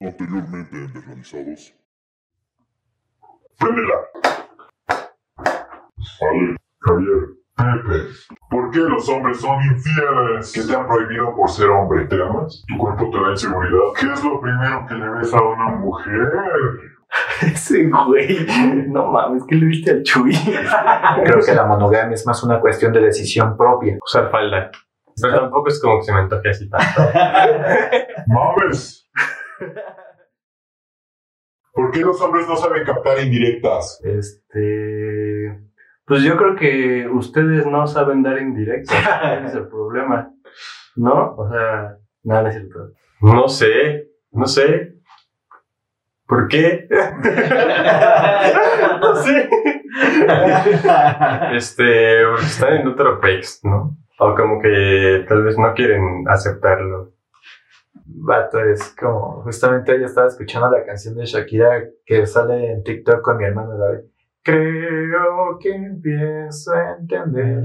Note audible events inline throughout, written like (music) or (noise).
Anteriormente en Desrealizados. ¡Préndela! Ale, Javier, Pepe. ¿Por qué los hombres son infieles? ¿Qué te han prohibido por ser hombre? ¿Te amas? ¿Tu cuerpo te da inseguridad? ¿Qué es lo primero que le ves a una mujer? (laughs) Ese güey. No mames, ¿qué le viste al Chuy? Creo que la monogamia es más una cuestión de decisión propia. Usar falda. Pero tampoco es como que se me antoje así tanto. (laughs) ¡Mames! ¿Por qué los hombres no saben captar indirectas? Este. Pues yo creo que ustedes no saben dar indirectas. (laughs) Ese es el problema. ¿No? O sea, nada, no es cierto. No sé, no sé. ¿Por qué? (laughs) no sé. Este, porque están en otro país, ¿no? O como que tal vez no quieren aceptarlo. Vato, es como, justamente hoy estaba escuchando la canción de Shakira que sale en TikTok con mi hermano David. Creo que empiezo a entender.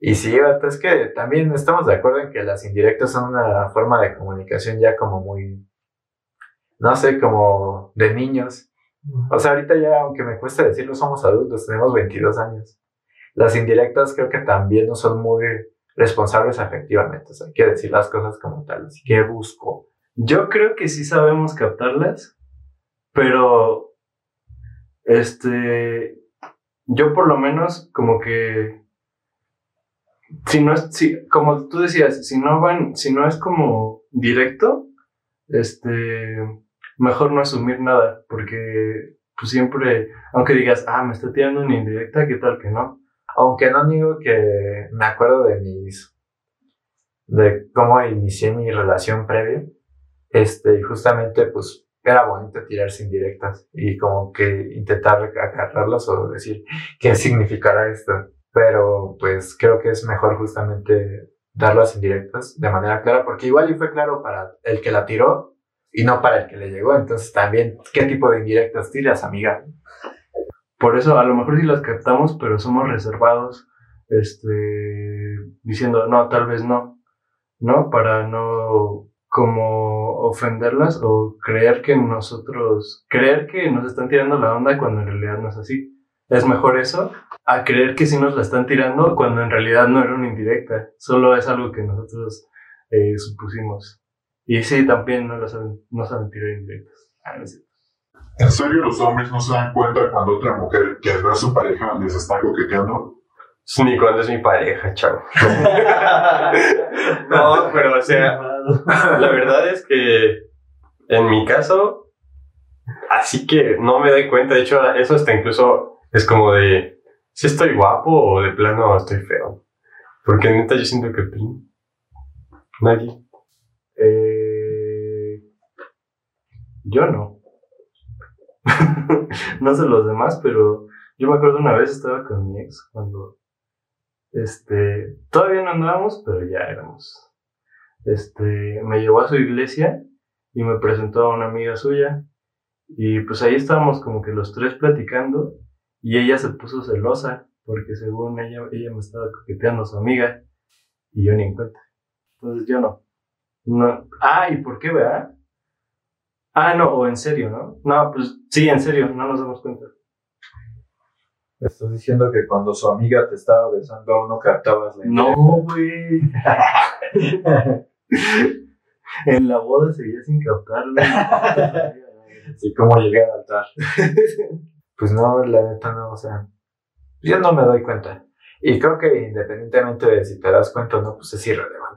Y sí, vato, es que también estamos de acuerdo en que las indirectas son una forma de comunicación ya como muy, no sé, como de niños. O sea, ahorita ya, aunque me cueste decirlo, somos adultos, tenemos 22 años. Las indirectas creo que también no son muy responsables afectivamente. O sea, hay que decir las cosas como tal. Así que busco. Yo creo que sí sabemos captarlas, pero este, yo por lo menos como que, si no es, si, como tú decías, si no van, si no es como directo, este, mejor no asumir nada, porque pues siempre, aunque digas, ah, me está tirando una indirecta, ¿qué tal que no? Aunque no digo que me acuerdo de mis, de cómo inicié mi relación previa, este, justamente pues era bonito tirarse indirectas y como que intentar agarrarlas o decir qué significará esto. Pero pues creo que es mejor justamente darlas indirectas de manera clara, porque igual y fue claro para el que la tiró y no para el que le llegó. Entonces también, ¿qué tipo de indirectas tiras, amiga? Por eso a lo mejor sí las captamos, pero somos reservados, este, diciendo, no, tal vez no, ¿no? Para no como ofenderlas o creer que nosotros, creer que nos están tirando la onda cuando en realidad no es así. Es mejor eso a creer que sí nos la están tirando cuando en realidad no era una indirecta, solo es algo que nosotros eh, supusimos. Y sí, también no, lo saben, no saben tirar indirectas. Ah. ¿En serio los hombres no se dan cuenta cuando otra mujer que no es su pareja les está coqueteando? Ni cuando es mi pareja, chavo. (laughs) no, pero o sea, la verdad es que en mi caso, así que no me doy cuenta. De hecho, eso hasta incluso es como de si estoy guapo o de plano estoy feo. Porque neta yo siento que nadie. Eh, yo no. (laughs) no sé los demás, pero yo me acuerdo una vez estaba con mi ex cuando este, todavía no andábamos, pero ya éramos. Este, me llevó a su iglesia y me presentó a una amiga suya. Y pues ahí estábamos como que los tres platicando y ella se puso celosa porque según ella, ella me estaba coqueteando a su amiga y yo ni en cuenta. Entonces yo no. no. Ah, ¿y por qué, verdad? Ah, no, o en serio, ¿no? No, pues sí, en serio, no nos damos cuenta. Estás diciendo que cuando su amiga te estaba besando aún no captabas la No, güey. (laughs) en la boda seguía sin captarlo. (laughs) Así como llegué al altar. (laughs) pues no, la neta no, o sea, yo no me doy cuenta. Y creo que independientemente de si te das cuenta o no, pues es irrelevante.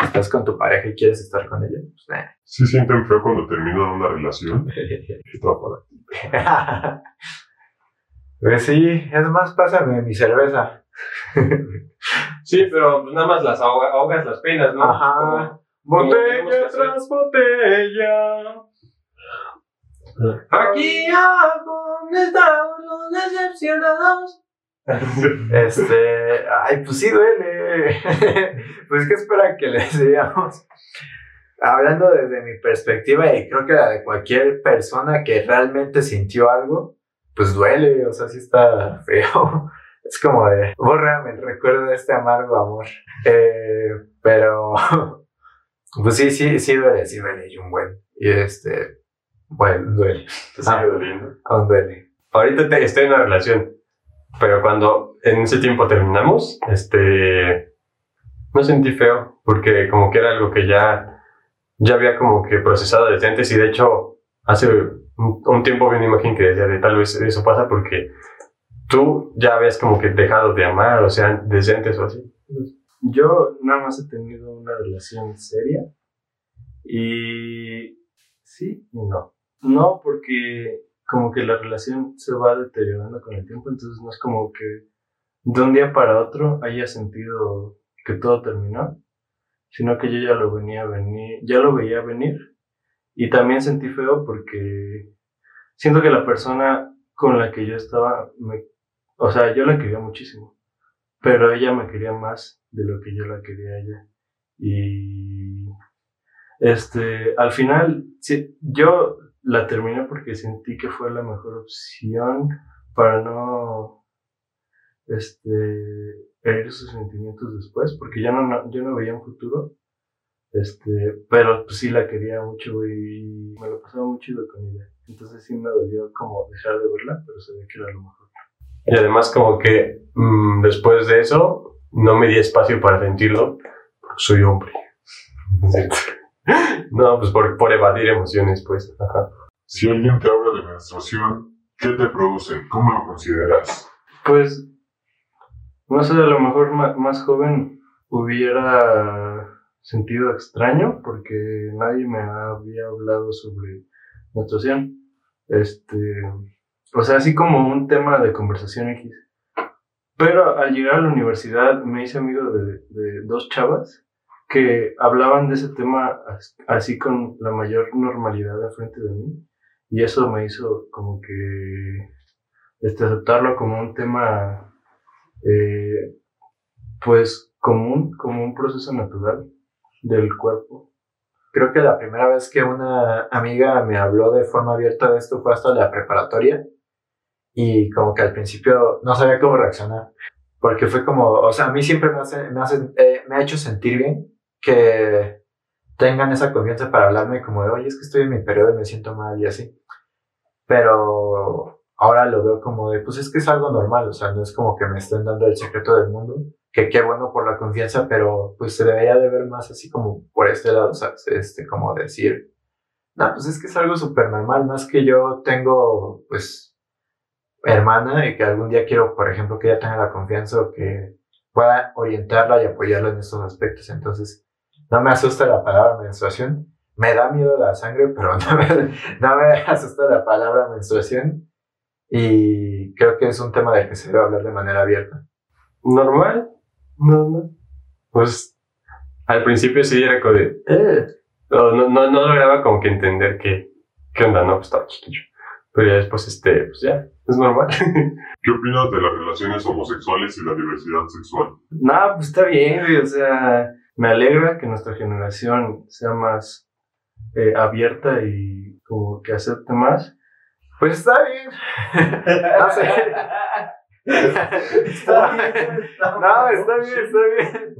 Estás con tu pareja y quieres estar con ella, pues. ¿Sí sienten feo cuando terminan una relación? (laughs) Para ti. (laughs) Pues sí, es más, pásame mi cerveza. (laughs) Sí, pero pues nada más las ahoga- ahogas las penas, ¿no? Ajá. Como Botella tras botella. Aquí abajo estamos los decepcionados. (laughs) Este, ay, pues sí duele. (laughs) pues qué esperan que les digamos. Hablando desde mi perspectiva y creo que la de cualquier persona que realmente sintió algo, pues duele, o sea, sí está (laughs) feo. Es como de, bórrame el recuerdo de este amargo amor. Eh, pero, pues sí, sí, sí duele, sí duele y un buen. Y este, bueno, duele. Te sigue doliendo. Aún duele. Ahorita te- estoy en una relación, pero cuando en ese tiempo terminamos, este, no sentí feo, porque como que era algo que ya, ya había como que procesado desde antes y de hecho hace un, un tiempo vi una imagen que decía de tal vez eso pasa porque tú ya habías como que dejado de amar, o sea, desde antes o así. Yo nada más he tenido una relación seria y sí y no. No porque como que la relación se va deteriorando con el tiempo, entonces no es como que de un día para otro haya sentido que todo terminó, sino que yo ya lo venía a venir, ya lo veía venir y también sentí feo porque siento que la persona con la que yo estaba, me, o sea, yo la quería muchísimo pero ella me quería más de lo que yo la quería a ella. Y este, al final, sí, yo la terminé porque sentí que fue la mejor opción para no este, herir sus sentimientos después, porque yo no, no- yo no veía un futuro. Este, pero pues sí la quería mucho y me lo pasaba muy chido con ella. Entonces sí me dolió como dejar de verla, pero ve que era lo mejor. Y además como que mm, después de eso no me di espacio para sentirlo, porque soy hombre. (laughs) No, pues por, por evadir emociones, pues. Ajá. Si alguien te habla de menstruación, ¿qué te produce? ¿Cómo lo consideras? Pues, no sé, a lo mejor ma- más joven hubiera sentido extraño porque nadie me había hablado sobre menstruación. Este, o sea, así como un tema de conversación X. Pero al llegar a la universidad me hice amigo de, de dos chavas que hablaban de ese tema as- así con la mayor normalidad de frente de mí. Y eso me hizo como que este, aceptarlo como un tema, eh, pues, común, como un proceso natural del cuerpo. Creo que la primera vez que una amiga me habló de forma abierta de esto fue hasta la preparatoria y como que al principio no sabía cómo reaccionar porque fue como, o sea, a mí siempre me, hace, me, hace, eh, me ha hecho sentir bien que tengan esa confianza para hablarme como de, oye, es que estoy en mi periodo y me siento mal y así. Pero ahora lo veo como de, pues es que es algo normal, o sea, no es como que me estén dando el secreto del mundo, que qué bueno por la confianza, pero pues se debería de ver más así como por este lado, o sea, este, como decir, no, pues es que es algo súper normal, más que yo tengo, pues, hermana y que algún día quiero, por ejemplo, que ella tenga la confianza o que pueda orientarla y apoyarla en estos aspectos. Entonces, no me asusta la palabra menstruación. Me da miedo la sangre, (laughs) pero no me, no me asusta la palabra menstruación. Y creo que es un tema del que se debe hablar de manera abierta. normal, normal. Pues al principio sí era como de, eh, no, no, no, no lograba como que entender que, qué onda, no, pues estaba chiquillo. Pero ya después, este, pues ya, es normal. (laughs) ¿Qué opinas de las relaciones homosexuales y la diversidad sexual? No, pues está bien, güey, o sea, me alegra que nuestra generación sea más eh, abierta y como que acepte más. Pues está bien. (laughs) no sé. no, está bien, está bien.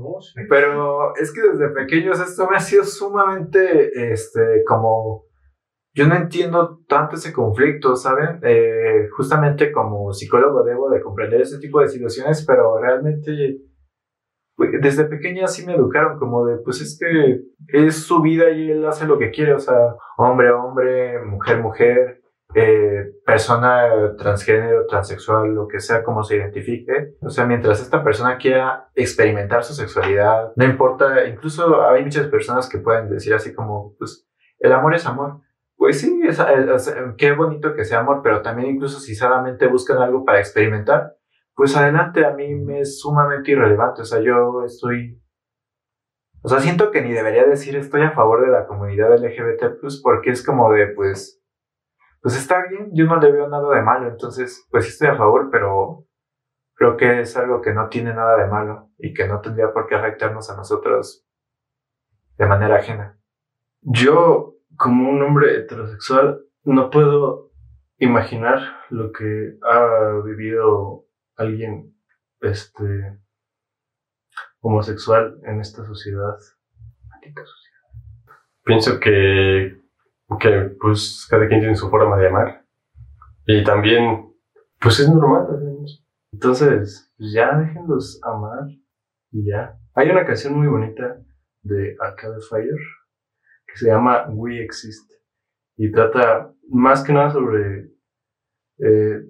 Pero es que desde pequeños esto me ha sido sumamente, este, como, yo no entiendo tanto ese conflicto, ¿saben? Eh, justamente como psicólogo debo de comprender ese tipo de situaciones, pero realmente desde pequeña sí me educaron como de, pues es que es su vida y él hace lo que quiere, o sea, hombre, hombre, mujer, mujer, eh, persona transgénero, transexual, lo que sea, como se identifique. O sea, mientras esta persona quiera experimentar su sexualidad, no importa, incluso hay muchas personas que pueden decir así como, pues, el amor es amor. Pues sí, es- es- qué bonito que sea amor, pero también incluso si solamente buscan algo para experimentar, pues adelante, a mí me es sumamente irrelevante. O sea, yo estoy o sea, siento que ni debería decir estoy a favor de la comunidad LGBT, porque es como de, pues, pues está bien, yo no le veo nada de malo, entonces, pues sí estoy a favor, pero creo que es algo que no tiene nada de malo y que no tendría por qué afectarnos a nosotros de manera ajena. Yo, como un hombre heterosexual, no puedo imaginar lo que ha vivido alguien este, homosexual en esta sociedad. Maldita sociedad. Pienso que que pues cada quien tiene su forma de amar. Y también, pues es normal. Entonces, pues ya déjenlos amar y ya. Hay una canción muy bonita de Arcade Fire que se llama We Exist y trata más que nada sobre eh,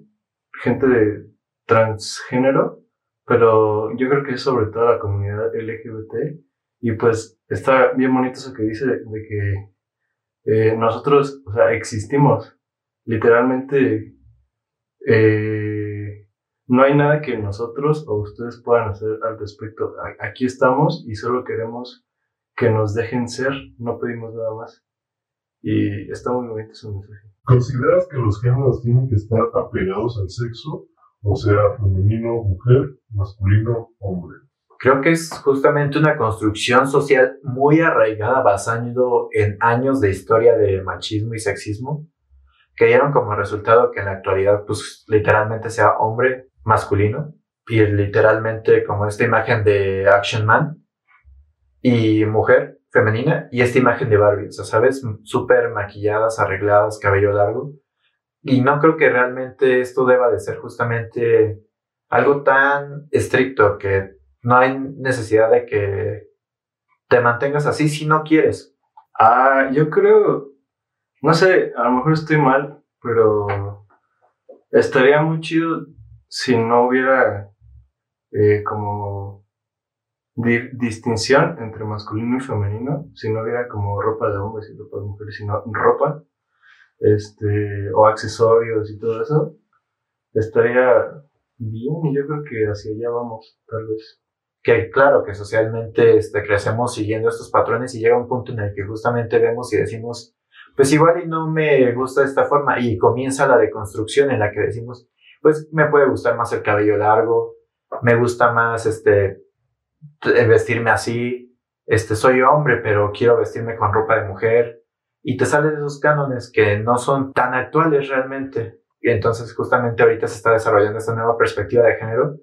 gente de transgénero, pero yo creo que es sobre todo la comunidad LGBT y pues está bien bonito eso que dice de, que eh, nosotros, o sea, existimos. Literalmente, eh, no hay nada que nosotros o ustedes puedan hacer al respecto. Aquí estamos y solo queremos que nos dejen ser, no pedimos nada más. Y está muy bonito su mensaje. ¿Consideras que los géneros tienen que estar apegados al sexo? O sea, femenino, mujer, masculino, hombre. Creo que es justamente una construcción social muy arraigada basando en años de historia de machismo y sexismo que dieron como resultado que en la actualidad pues literalmente sea hombre masculino y literalmente como esta imagen de Action Man y mujer femenina y esta imagen de Barbie, o sea, ¿sabes? Súper maquilladas, arregladas, cabello largo. Y no creo que realmente esto deba de ser justamente algo tan estricto que no hay necesidad de que te mantengas así si no quieres. Ah, yo creo, no sé, a lo mejor estoy mal, pero estaría muy chido si no hubiera eh, como di- distinción entre masculino y femenino, si no hubiera como ropa de hombres y ropa de mujeres, sino ropa, este, o accesorios y todo eso, estaría bien y yo creo que hacia allá vamos, tal vez. Que claro que socialmente este, crecemos siguiendo estos patrones y llega un punto en el que justamente vemos y decimos, pues igual y no me gusta esta forma y comienza la deconstrucción en la que decimos, pues me puede gustar más el cabello largo, me gusta más este vestirme así, este soy hombre pero quiero vestirme con ropa de mujer y te salen esos cánones que no son tan actuales realmente. Y entonces justamente ahorita se está desarrollando esta nueva perspectiva de género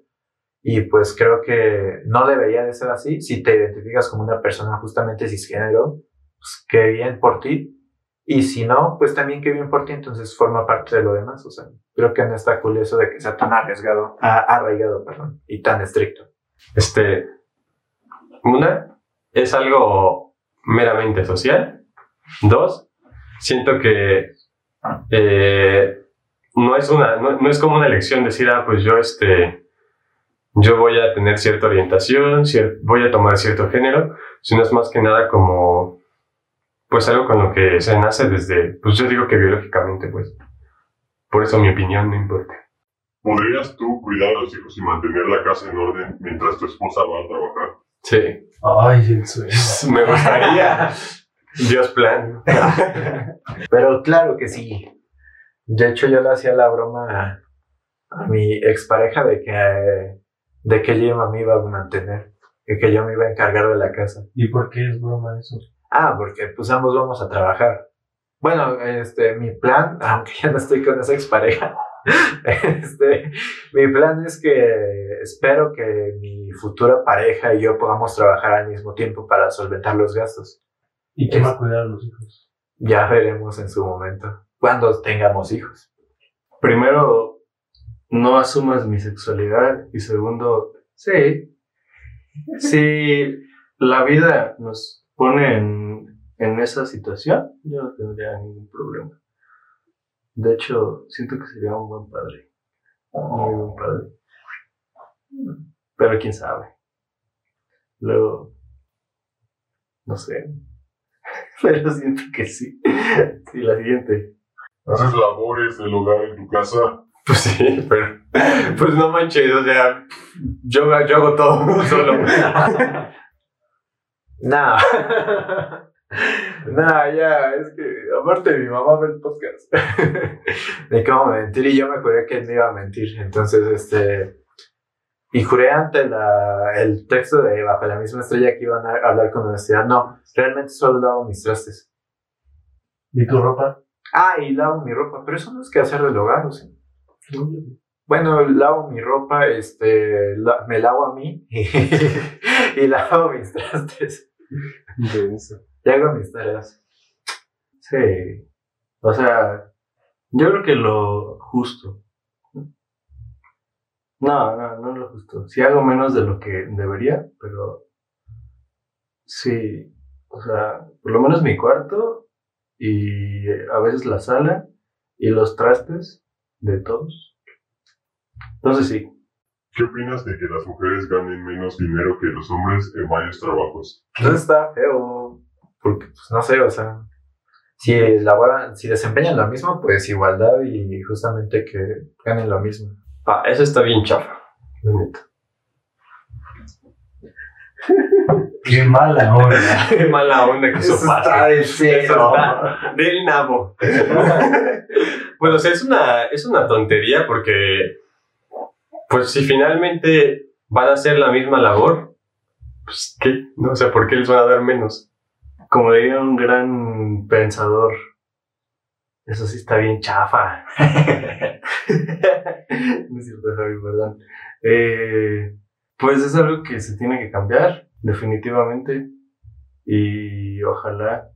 y pues creo que no debería de ser así. Si te identificas como una persona justamente cisgénero, pues qué bien por ti. Y si no, pues también qué bien por ti, entonces forma parte de lo demás. O sea, creo que no está cool eso de que sea tan arriesgado, arraigado, perdón, y tan estricto. Este, una, es algo meramente social. Dos, siento que eh, no, es una, no, no es como una elección decir, ah, pues yo, este, yo voy a tener cierta orientación, cier- voy a tomar cierto género, sino es más que nada como, pues algo con lo que se nace desde, pues yo digo que biológicamente, pues. Por eso mi opinión no importa. ¿Podrías tú cuidar a los hijos y mantener la casa en orden mientras tu esposa va a trabajar? Sí, Ay, el sueño. (laughs) me gustaría. (laughs) Dios plan. (laughs) Pero claro que sí. De hecho, yo le hacía la broma a, a mi expareja de que, de que ella me iba a mantener y que yo me iba a encargar de la casa. ¿Y por qué es broma eso? Ah, porque pues ambos vamos a trabajar. Bueno, este, mi plan, (laughs) aunque ya no estoy con esa expareja, (laughs) este, mi plan es que espero que mi futura pareja y yo podamos trabajar al mismo tiempo para solventar los gastos. ¿Y quién va a cuidar a los hijos? Ya veremos en su momento, cuando tengamos hijos. Primero, no asumas mi sexualidad. Y segundo, sí. Si la vida nos pone en, en esa situación, yo no tendría ningún problema. De hecho, siento que sería un buen padre. Muy buen padre. Pero quién sabe. Luego, no sé. (laughs) Pero siento que sí. Sí, la siguiente. ¿Haces labores del hogar en tu casa? Pues sí, pero. Pues no manches, o sea. Yo, yo hago todo (laughs) solo. (laughs) No. no, ya, es que aparte mi mamá ve el podcast. de cómo mentir y yo me juré que él me iba a mentir. Entonces, este. Y juré ante la, el texto de Bajo la misma estrella que iban a hablar con honestidad. No, realmente solo lavo mis trastes. ¿Y tu ropa? Ah, y lavo mi ropa, pero eso no es que hacer del hogar, ¿o sí? Bueno, lavo mi ropa, este, la- me lavo a mí y, (laughs) y lavo mis trastes. Y hago mis tareas. Sí. O sea, yo creo que lo justo. No, no, no lo justo. Sí hago menos de lo que debería, pero sí, o sea, por lo menos mi cuarto y a veces la sala y los trastes de todos. Entonces sí, ¿Qué opinas de que las mujeres ganen menos dinero que los hombres en varios trabajos? Entonces está feo, porque, pues, no sé, o sea, si laboran, si desempeñan lo mismo, pues igualdad y justamente que ganen lo mismo. Ah, eso está bien chafa. la neta. (laughs) Qué mala onda. (laughs) Qué mala onda que eso, pase. de Eso está del nabo. (laughs) pues, o sea, es una, es una tontería porque, pues, si finalmente van a hacer la misma labor, pues, ¿qué? No sé, ¿por qué les van a dar menos? como diría un gran pensador, eso sí está bien chafa. (laughs) no es cierto, Javi, perdón. Eh, pues es algo que se tiene que cambiar, definitivamente. Y ojalá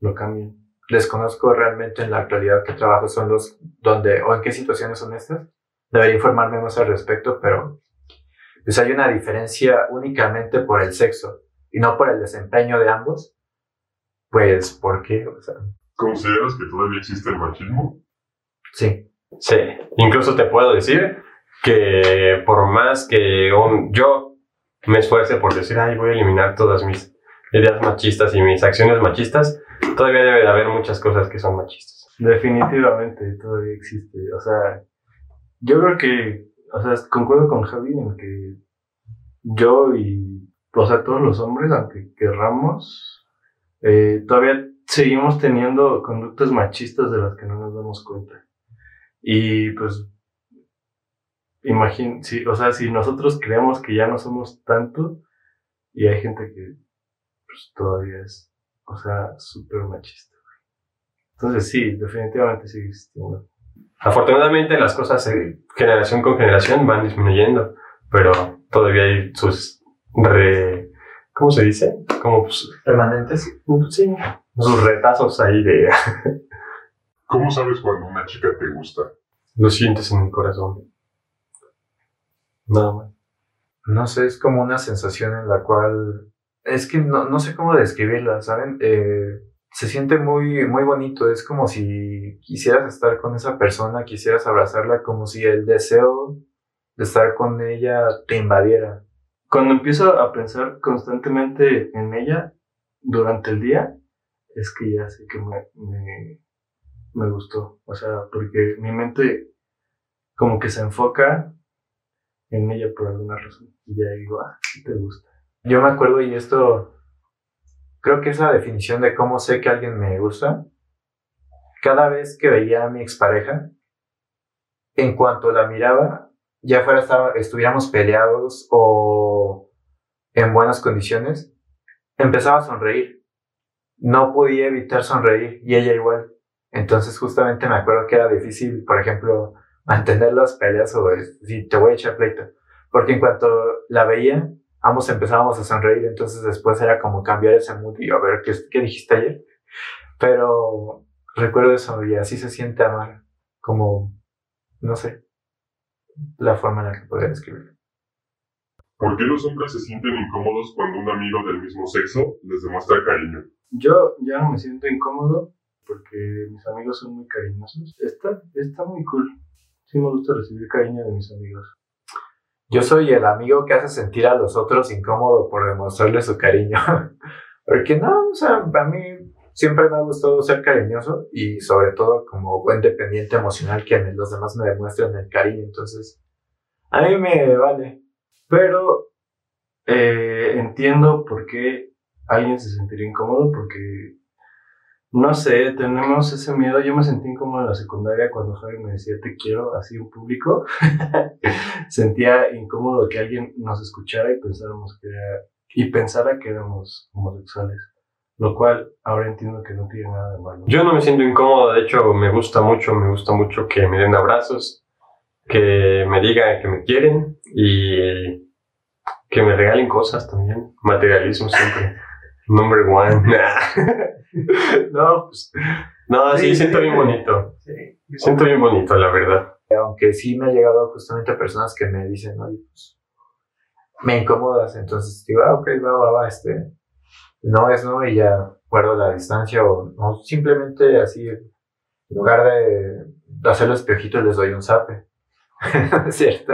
lo cambien. Desconozco realmente en la actualidad qué trabajos son los donde o en qué situaciones son estas. Debería informarme más al respecto, pero pues hay una diferencia únicamente por el sexo y no por el desempeño de ambos. Pues, ¿por qué? O sea, ¿Consideras que todavía existe el machismo? sí. Sí, incluso te puedo decir que por más que un- yo me esfuerce por decir, ay, voy a eliminar todas mis ideas machistas y mis acciones machistas, todavía debe de haber muchas cosas que son machistas. Definitivamente todavía existe. O sea, yo creo que, o sea, concuerdo con Javi en que yo y, o sea, todos los hombres, aunque querramos, eh, todavía seguimos teniendo conductas machistas de las que no nos damos cuenta. Y pues, imagín, sí, o sea, si nosotros creemos que ya no somos tanto, y hay gente que pues, todavía es, o sea, súper machista. Entonces sí, definitivamente sigue existiendo. Afortunadamente las cosas eh, generación con generación van disminuyendo, pero todavía hay sus re... ¿Cómo se dice? Como pues, Permanentes. sí, sus retazos ahí de... (laughs) ¿Cómo sabes cuando una chica te gusta? Lo sientes en mi corazón. Nada más. No sé, es como una sensación en la cual. Es que no, no sé cómo describirla, ¿saben? Eh, se siente muy, muy bonito. Es como si quisieras estar con esa persona, quisieras abrazarla, como si el deseo de estar con ella te invadiera. Cuando empiezo a pensar constantemente en ella durante el día, es que ya sé que me, me, me gustó. O sea, porque mi mente como que se enfoca en ella por alguna razón. Y ya digo, ah, sí te gusta. Yo me acuerdo, y esto. Creo que esa definición de cómo sé que alguien me gusta, cada vez que veía a mi expareja, en cuanto la miraba, ya fuera estaba, estuviéramos peleados o en buenas condiciones, empezaba a sonreír. No podía evitar sonreír y ella igual. Entonces justamente me acuerdo que era difícil, por ejemplo, (laughs) mantener las peleas o si te voy a echar pleito. Porque en cuanto la veía, ambos empezábamos a sonreír, entonces después era como cambiar ese mood y a ver qué, qué dijiste ayer. Pero recuerdo eso y así se siente amar, como, no sé, la forma en la que podría describirlo. ¿Por qué los hombres se sienten incómodos cuando un amigo del mismo sexo les demuestra cariño? Yo ya no me siento incómodo porque mis amigos son muy cariñosos. Está, está muy cool. Sí me gusta recibir cariño de mis amigos. Yo soy el amigo que hace sentir a los otros incómodo por demostrarles su cariño. (laughs) Porque no, o sea, a mí siempre me ha gustado ser cariñoso y sobre todo como buen dependiente emocional que los demás me demuestren el cariño. Entonces, a mí me vale. Pero eh, entiendo por qué alguien se sentiría incómodo porque, no sé, tenemos ese miedo. Yo me sentí incómodo en la secundaria cuando Javi me decía te quiero así en público. (laughs) Sentía incómodo que alguien nos escuchara y pensáramos que era, y pensara que éramos homosexuales. Lo cual ahora entiendo que no tiene nada de malo. Yo no me siento incómodo, de hecho me gusta mucho, me gusta mucho que me den abrazos, que me digan que me quieren y que me regalen cosas también. Materialismo siempre. Number one. (laughs) (laughs) no, pues. No, sí, Sí, siento sí. bien bonito. Sí. Siento bien bonito, la verdad. Aunque sí me ha llegado justamente personas que me dicen, oye, pues me incomodas. Entonces digo, ah, ok, va, va, va, este. No es no y ya guardo la distancia o no, simplemente así, en lugar de hacer los piojitos les doy un zape. (laughs) ¿Es cierto?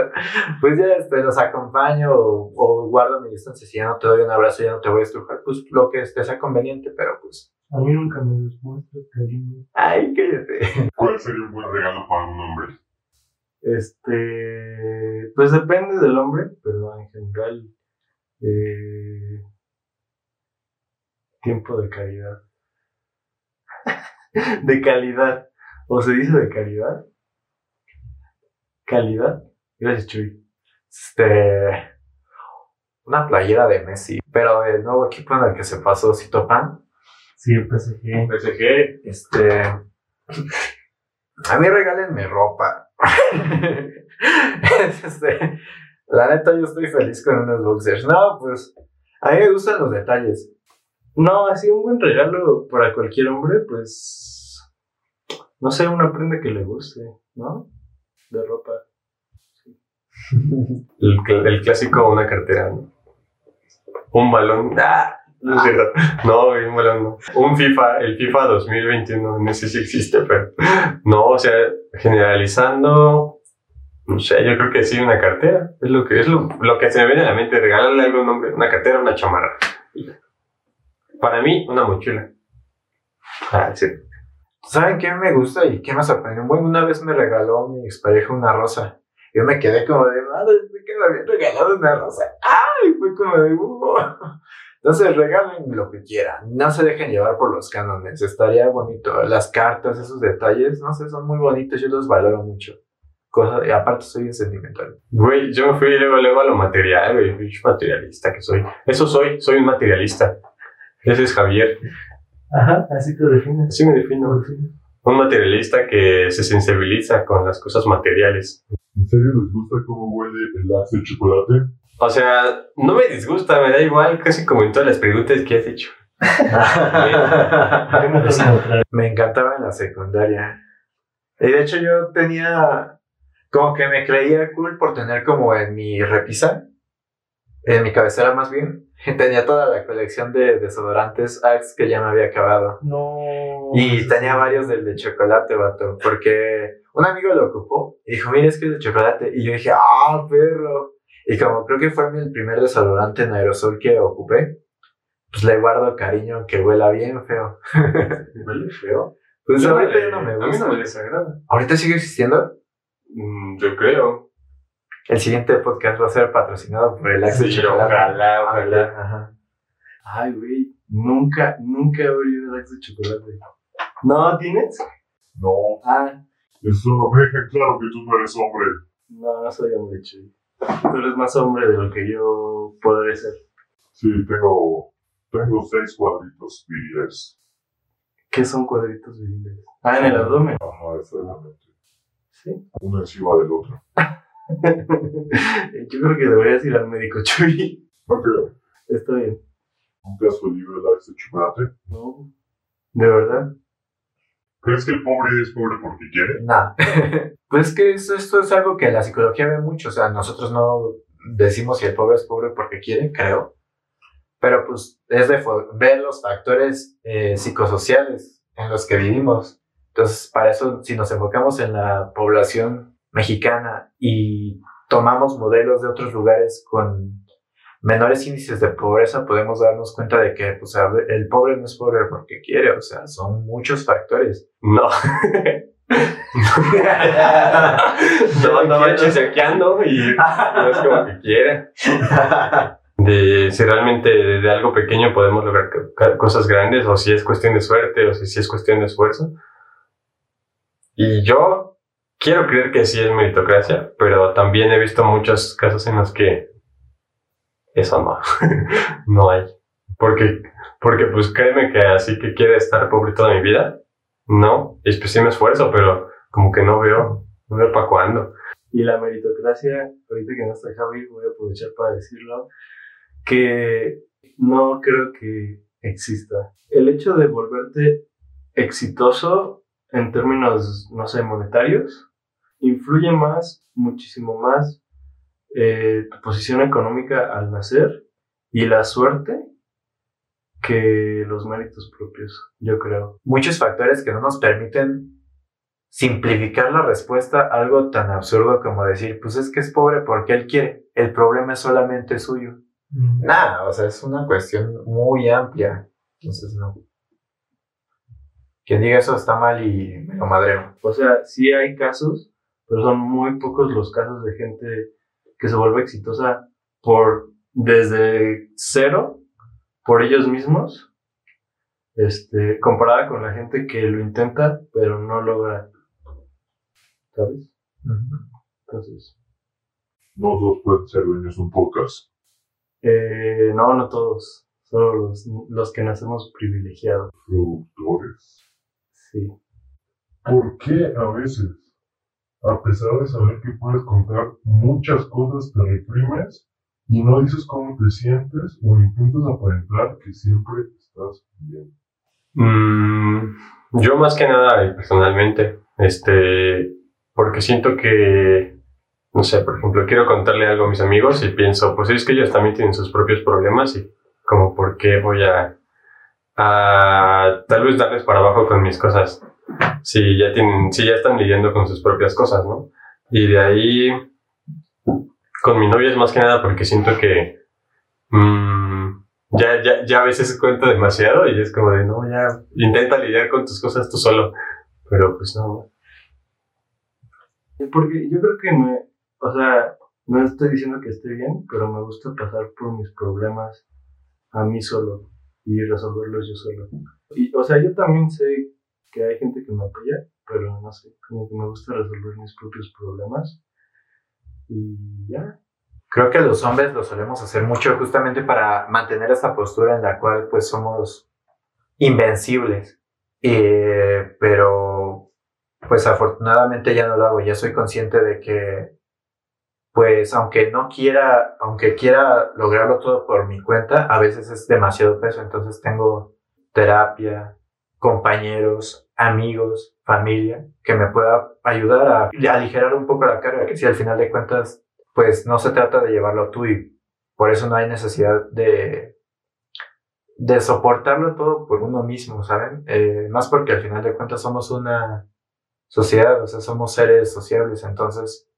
Pues ya este, los acompaño o, o guardo mi distancia. Si ya no te doy un abrazo, ya no te voy a estrujar, pues lo que te sea conveniente, pero pues. A mí nunca me demuestras cariño. Ay, cállate. (laughs) ¿Cuál sería un buen regalo para un hombre? Este, pues depende del hombre, pero en general, eh, tiempo de calidad. (laughs) de calidad. ¿O se dice de calidad? ¿Calidad? Gracias, Chuy. Este. Una playera de Messi, pero del nuevo equipo en el que se pasó Cito Pan. Sí, el PSG. PSG. Este. A mí regálenme ropa. (laughs) este, la neta, yo estoy feliz con unos boxers. No, pues. A mí me gustan los detalles. No, así un buen regalo para cualquier hombre, pues, no sé, una prenda que le guste, ¿no? De ropa. (laughs) El, cl- el clásico, una cartera, ¿no? Un balón. ¡Ah! (laughs) No es cierto. No, güey, un FIFA, el FIFA 2021, no sé si existe, pero. No, o sea, generalizando. No sé, yo creo que sí, una cartera. Es lo que, es lo, lo que se me viene a la mente. Regalarle algo a un hombre. Una cartera, una chamarra. Para mí, una mochila. Ah, sí. ¿Saben qué me gusta y qué me sorprendió? Bueno, una vez me regaló mi expareja una rosa. Yo me quedé como de, madre, ¿de qué me habían regalado una rosa? ¡Ay! Fue como de, "Uh". Entonces regalen lo que quieran. No se dejen llevar por los cánones. Estaría bonito. Las cartas, esos detalles, no sé, son muy bonitos. Yo los valoro mucho. Cosa, y aparte soy bien sentimental. Güey, yo me fui luego, luego a lo material, güey. Materialista que soy. Eso soy, soy un materialista. Ese es Javier. Ajá, así te defines. Así me defino. Un materialista que se sensibiliza con las cosas materiales. ¿En serio les gusta cómo huele el axe de chocolate? O sea, no me disgusta, me da igual, casi como en todas las preguntas que has hecho. (laughs) Me encantaba en la secundaria. Y de hecho yo tenía, como que me creía cool por tener como en mi repisa, en mi cabecera más bien, (laughs) tenía toda la colección de desodorantes Axe que ya me había acabado. No. Y tenía varios del de chocolate, vato, porque un amigo lo ocupó y dijo, mira, es que es de chocolate. Y yo dije, ah, perro. Y como creo que fue mi primer desodorante en aerosol que ocupé, pues le guardo cariño aunque huela bien feo. (laughs) ¿Huele feo? Pues Yo ahorita ya no me A mí gusta. no me desagrada. ¿Ahorita sigue existiendo? Mm, yo creo. El siguiente podcast va a ser patrocinado por el Axe de Sí, Chocolate. ojalá, ojalá. Ajá. Ay, güey, nunca, nunca he olido el axe de chocolate. ¿No tienes? No, Ah, eso no me deja claro que tú no eres hombre. no, no soy hombre, Chuy. Tú eres más hombre de lo que yo podré ser. Sí, tengo, tengo seis cuadritos viriles. ¿Qué son cuadritos viriles? Ah, en el abdomen. Ajá, exactamente. Sí. Uno encima del otro. (laughs) Yo creo que deberías ir al médico, Chuy. No creo. Está bien. ¿Nunca has olido el de chocolate? No. ¿De verdad? ¿Crees que el pobre es pobre porque quiere? Nah. (laughs) pues es que eso- esto es algo que la psicología ve mucho. O sea, nosotros no decimos si el pobre es pobre porque quiere, creo. Pero pues es de ver los factores eh, psicosociales en los que vivimos. Entonces, para eso, si nos enfocamos en la población mexicana y tomamos modelos de otros lugares con menores índices de pobreza, podemos darnos cuenta de que pues, el pobre no es pobre porque quiere, o sea, son muchos factores. No. (laughs) no, no va chisaqueando y no es como que quiera. De si realmente de, de algo pequeño podemos lograr co- co- cosas grandes, o si es cuestión de suerte, o si, si es cuestión de esfuerzo. Y yo quiero creer que sí es meritocracia, pero también he visto muchos casos en los que eso no, (laughs) no hay. Porque, porque pues créeme que así que quiere estar pobre toda mi vida, no, y pues sí me esfuerzo, pero como que no veo, no veo para cuándo. Y la meritocracia, ahorita que no está Javi, voy a aprovechar para decirlo, que no creo que exista. El hecho de volverte exitoso en términos, no sé, monetarios, influye más, muchísimo más, eh, tu posición económica al nacer y la suerte que los méritos propios, yo creo. Muchos factores que no nos permiten simplificar la respuesta a algo tan absurdo como decir, pues es que es pobre porque él quiere, el problema es solamente suyo. Nada, o sea, es una cuestión muy amplia. Entonces, no. Quien diga eso está mal y me lo madreo. O sea, sí hay casos, pero son muy pocos los casos de gente que se vuelve exitosa por desde cero, por ellos mismos, este, comparada con la gente que lo intenta, pero no logra. ¿Sabes? Entonces, No todos pueden ser dueños de un podcast. eh, no, no todos, solo los, los que nacemos privilegiados. Productores. Sí. ¿Por qué a veces, a pesar de saber que puedes contar muchas cosas, te reprimes y no dices cómo te sientes o intentas aparentar que siempre estás bien? Mm, yo más que nada, personalmente, este, porque siento que, no sé, por ejemplo, quiero contarle algo a mis amigos y pienso, pues es que ellos también tienen sus propios problemas y como por qué voy a tal vez darles para abajo con mis cosas, si ya tienen, si ya están lidiando con sus propias cosas, ¿no? Y de ahí, con mi novia es más que nada porque siento que, mm, ya, ya, ya a veces cuento demasiado y es como de, no, ya, intenta lidiar con tus cosas tú solo. Pero pues no. Porque yo creo que me, o sea, no estoy diciendo que esté bien, pero me gusta pasar por mis problemas a mí solo y resolverlos yo solo. Y, o sea, yo también sé que hay gente que me apoya, pero no sé, como que me gusta resolver mis propios problemas. Y ya. Creo que los hombres lo solemos hacer mucho justamente para mantener esa postura en la cual pues somos invencibles. Eh, pero pues afortunadamente ya no lo hago, ya soy consciente de que pues aunque no quiera, aunque quiera lograrlo todo por mi cuenta, a veces es demasiado peso, entonces tengo terapia, compañeros, amigos, familia, que me pueda ayudar a aligerar un poco la carga, que si al final de cuentas pues no se trata de llevarlo tú y por eso no hay necesidad de, de soportarlo todo por uno mismo, ¿saben? Eh, más porque al final de cuentas somos una sociedad, o sea, somos seres sociables, entonces,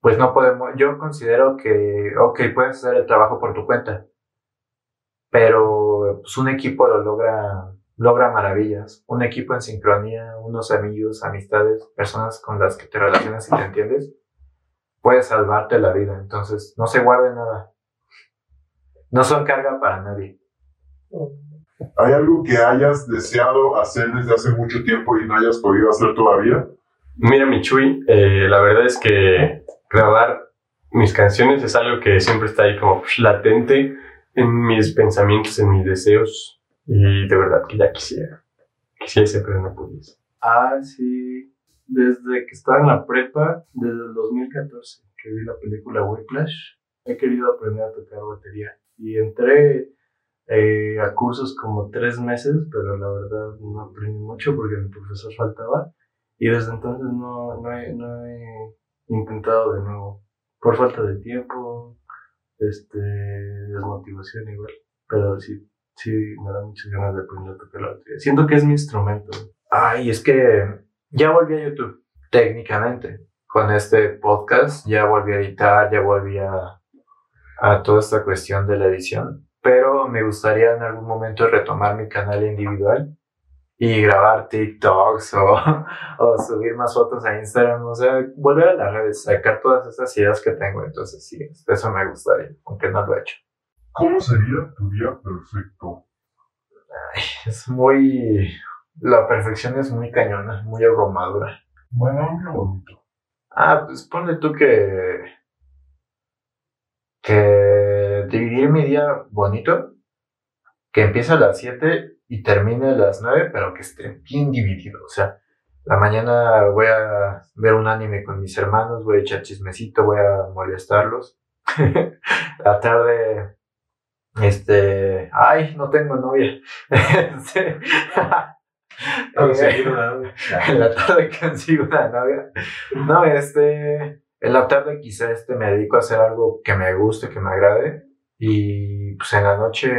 pues no podemos, yo considero que, ok, puedes hacer el trabajo por tu cuenta, pero pues un equipo lo logra, logra maravillas, un equipo en sincronía, unos amigos, amistades, personas con las que te relacionas y te entiendes, puede salvarte la vida. Entonces, no se guarde nada. No son carga para nadie. ¿Hay algo que hayas deseado hacer desde hace mucho tiempo y no hayas podido hacer todavía? Mira, Michui, eh, la verdad es que grabar mis canciones es algo que siempre está ahí como latente en mis pensamientos, en mis deseos. Y de verdad que ya quisiera. Quisiese, pero no pudiese. Ah, sí. Desde que estaba en la prepa, desde el 2014, que vi la película Whiplash, he querido aprender a tocar batería. Y entré eh, a cursos como tres meses, pero la verdad no aprendí mucho porque mi profesor faltaba. Y desde entonces no, no, he, no he intentado de nuevo. Por falta de tiempo, este, desmotivación igual. Pero sí, sí me da muchas ganas de aprender a tocar la batería. Siento que es mi instrumento. Ay, es que ya volví a YouTube, técnicamente. Con este podcast ya volví a editar, ya volví a, a toda esta cuestión de la edición. Pero me gustaría en algún momento retomar mi canal individual y grabar TikToks o, (laughs) o subir más fotos a Instagram. O sea, volver a las redes, sacar todas esas ideas que tengo. Entonces, sí, eso me gustaría, aunque no lo he hecho. ¿Cómo sería tu día perfecto? Es muy. La perfección es muy cañona, muy abrumadora. Bueno, un día bonito. Ah, pues ponle tú que. que dividir mi día bonito, que empiece a las 7 y termine a las 9, pero que esté bien dividido. O sea, la mañana voy a ver un anime con mis hermanos, voy a echar chismecito, voy a molestarlos. (laughs) la tarde Este, ay, no tengo novia. (laughs) Conseguir una novia. (laughs) en la tarde consigo una novia. No, este, en la tarde quizá este me dedico a hacer algo que me guste, que me agrade. Y pues en la noche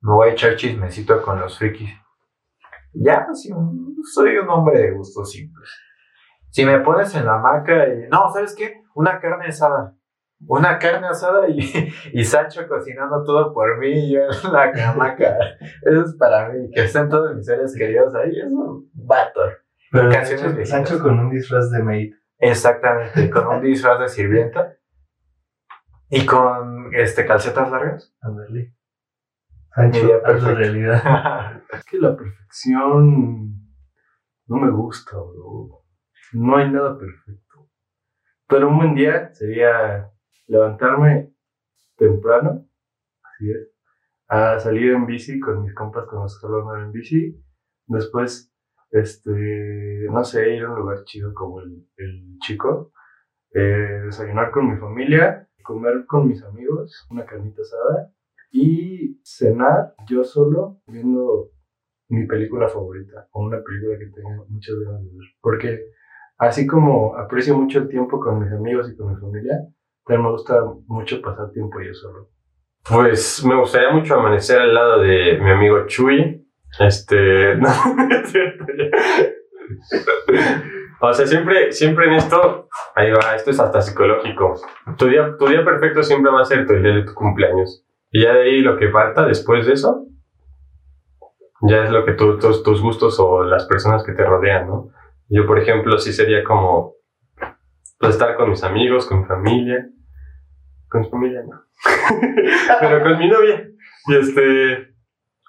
me voy a echar chismecito con los frikis. Ya, sí, un- soy un hombre de gustos simples. Si me pones en la hamaca y, no, ¿sabes qué? Una carne asada. Una carne asada y, y Sancho cocinando todo por mí y yo en la hamaca. (laughs) Eso es para mí, que estén todos mis seres queridos ahí, es un vato. Pero Sancho. Sancho con un disfraz de maid. Exactamente, con un disfraz de sirvienta y con este calcetas largas. Ándale. Sancho, perfecta. realidad. (laughs) Es que la perfección no me gusta, bro. No hay nada perfecto. Pero un buen día sería levantarme temprano, así es, a salir en bici con mis compas que solo andar en bici. Después, este, no sé, ir a un lugar chido como el, el chico, eh, desayunar con mi familia, comer con mis amigos, una carnita asada y cenar yo solo viendo mi película favorita o una película que tengo muchas ganas de ver. Porque así como aprecio mucho el tiempo con mis amigos y con mi familia, también me gusta mucho pasar tiempo yo solo. Pues me gustaría mucho amanecer al lado de mi amigo Chuy. Este. (laughs) No. O sea, siempre, siempre en esto. Ahí va, esto es hasta psicológico. Tu día, tu día perfecto siempre va a ser el día de tu cumpleaños. Y ya de ahí lo que falta después de eso. Ya es lo que tú, tus, tus gustos o las personas que te rodean, ¿no? Yo, por ejemplo, sí sería como. Pues estar con mis amigos, con mi familia. Con mi familia, no. (laughs) pero con mi novia. Y este.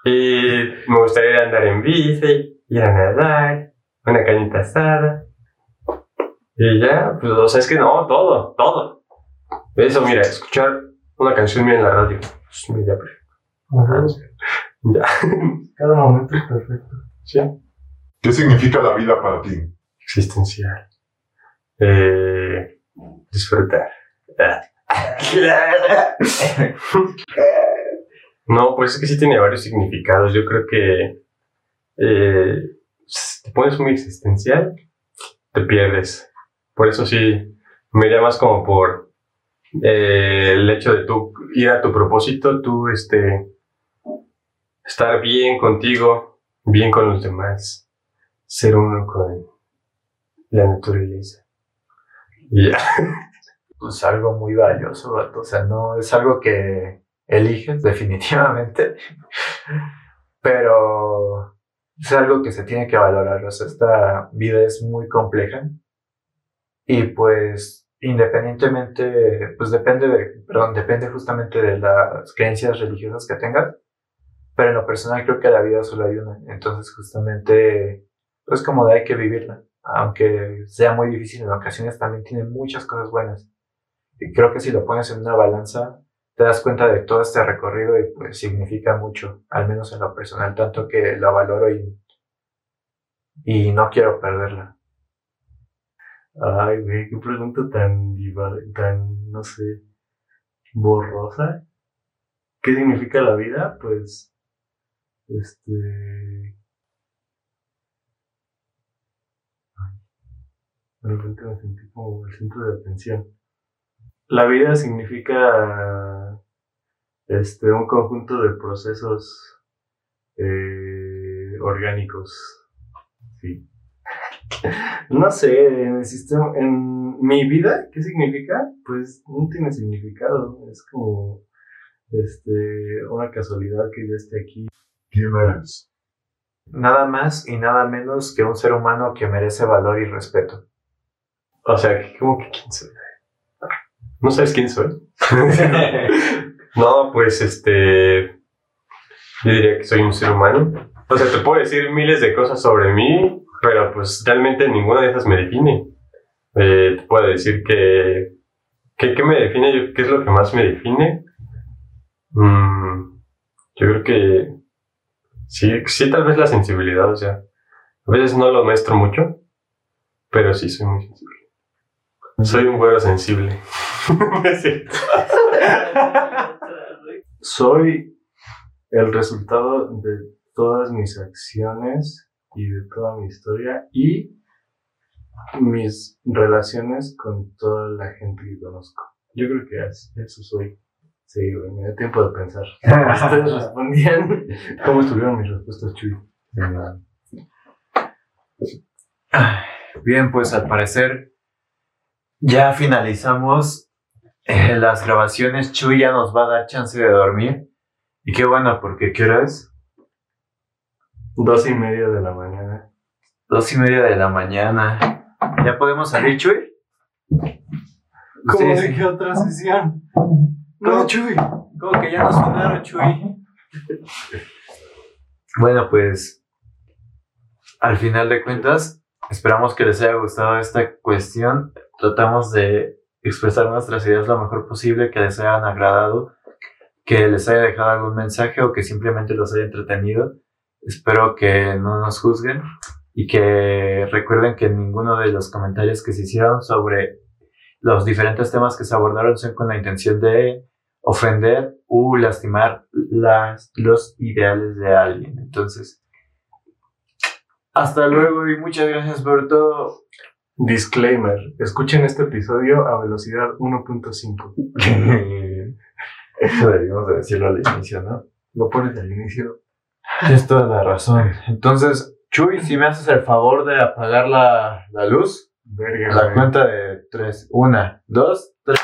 Y me gustaría ir a andar en bici, ir a nadar, una cañita asada. Y ya, pues, o sea, es que no, todo, todo. Eso, mira, escuchar una canción mía en la radio. Es mi día perfecto. Ajá. Ya. (laughs) Cada momento es perfecto. Sí. ¿Qué significa la vida para ti? Existencial. Eh, disfrutar. Ah. (laughs) No, pues es que sí tiene varios significados. Yo creo que eh, te pones muy existencial, te pierdes. Por eso sí, me más como por eh, el hecho de tú ir a tu propósito, tú este, estar bien contigo, bien con los demás, ser uno con la naturaleza. Ya. (laughs) Pues algo muy valioso. O sea, no es algo que eliges (laughs) definitivamente, pero es algo que se tiene que valorar. O sea, esta vida es muy compleja y pues independientemente, pues depende de, perdón, depende justamente de las creencias religiosas que tengas, pero en lo personal creo que la vida solo hay una. Entonces justamente, pues como de hay que vivirla. Aunque sea muy difícil en ocasiones, también tiene muchas cosas buenas. Creo que si lo pones en una balanza, te das cuenta de todo este recorrido y pues significa mucho, al menos en lo personal, tanto que lo valoro y, no quiero perderla. Ay, güey, qué pregunta tan tan, no sé, borrosa. ¿Qué significa la vida? Pues, este... De repente me sentí como el centro de atención. La vida significa, este, un conjunto de procesos eh, orgánicos. Sí. (laughs) No sé, en el sistema, en mi vida, ¿qué significa? Pues no tiene significado. Es como este una casualidad que yo esté aquí. ¿Quién eres? Nada más y nada menos que un ser humano que merece valor y respeto. O sea, como que quién soy. ¿No sabes quién soy? (laughs) no, pues este. Yo diría que soy un ser humano. O sea, te puedo decir miles de cosas sobre mí, pero pues realmente ninguna de esas me define. Eh, te puedo decir que. que- ¿Qué me define? Yo- ¿Qué es lo que más me define? Mm, yo creo que. Sí, sí, tal vez la sensibilidad, o sea. A veces no lo muestro mucho, pero sí soy muy sensible. Soy un güero sensible. (laughs) No es cierto. soy el resultado de todas mis acciones y de toda mi historia y mis relaciones con toda la gente que conozco. Yo creo que es- eso soy. Sí, güey, me da tiempo de pensar. (laughs) Ustedes respondían. ¿Cómo estuvieron mis respuestas, Chuy? Bien, pues al parecer ya finalizamos eh, las grabaciones. Chuy ya nos va a dar chance de dormir. Y qué bueno, porque ¿qué hora es? Dos y media de la mañana. Dos y media de la mañana. ¿Ya podemos salir, Chuy? ¿Cómo de sí. qué otra sesión? No, Chuy. ¿Cómo que ya nos sonaron, Chuy? Bueno, pues al final de cuentas, esperamos que les haya gustado esta cuestión. Tratamos de expresar nuestras ideas lo mejor posible, que les hayan agradado, que les haya dejado algún mensaje o que simplemente los haya entretenido. Espero que no nos juzguen y que recuerden que ninguno de los comentarios que se hicieron sobre los diferentes temas que se abordaron son con la intención de ofender u lastimar las, los ideales de alguien. Entonces, hasta luego y muchas gracias por todo. Disclaimer. Escuchen este episodio a velocidad 1.5. (laughs) Eso deberíamos de decirlo al inicio, ¿no? Lo pones al inicio. Tienes toda la razón. (laughs) Entonces, Chuy, si me haces el favor de apagar la, la luz, Verga. la güey. cuenta de tres. Una, dos, tres.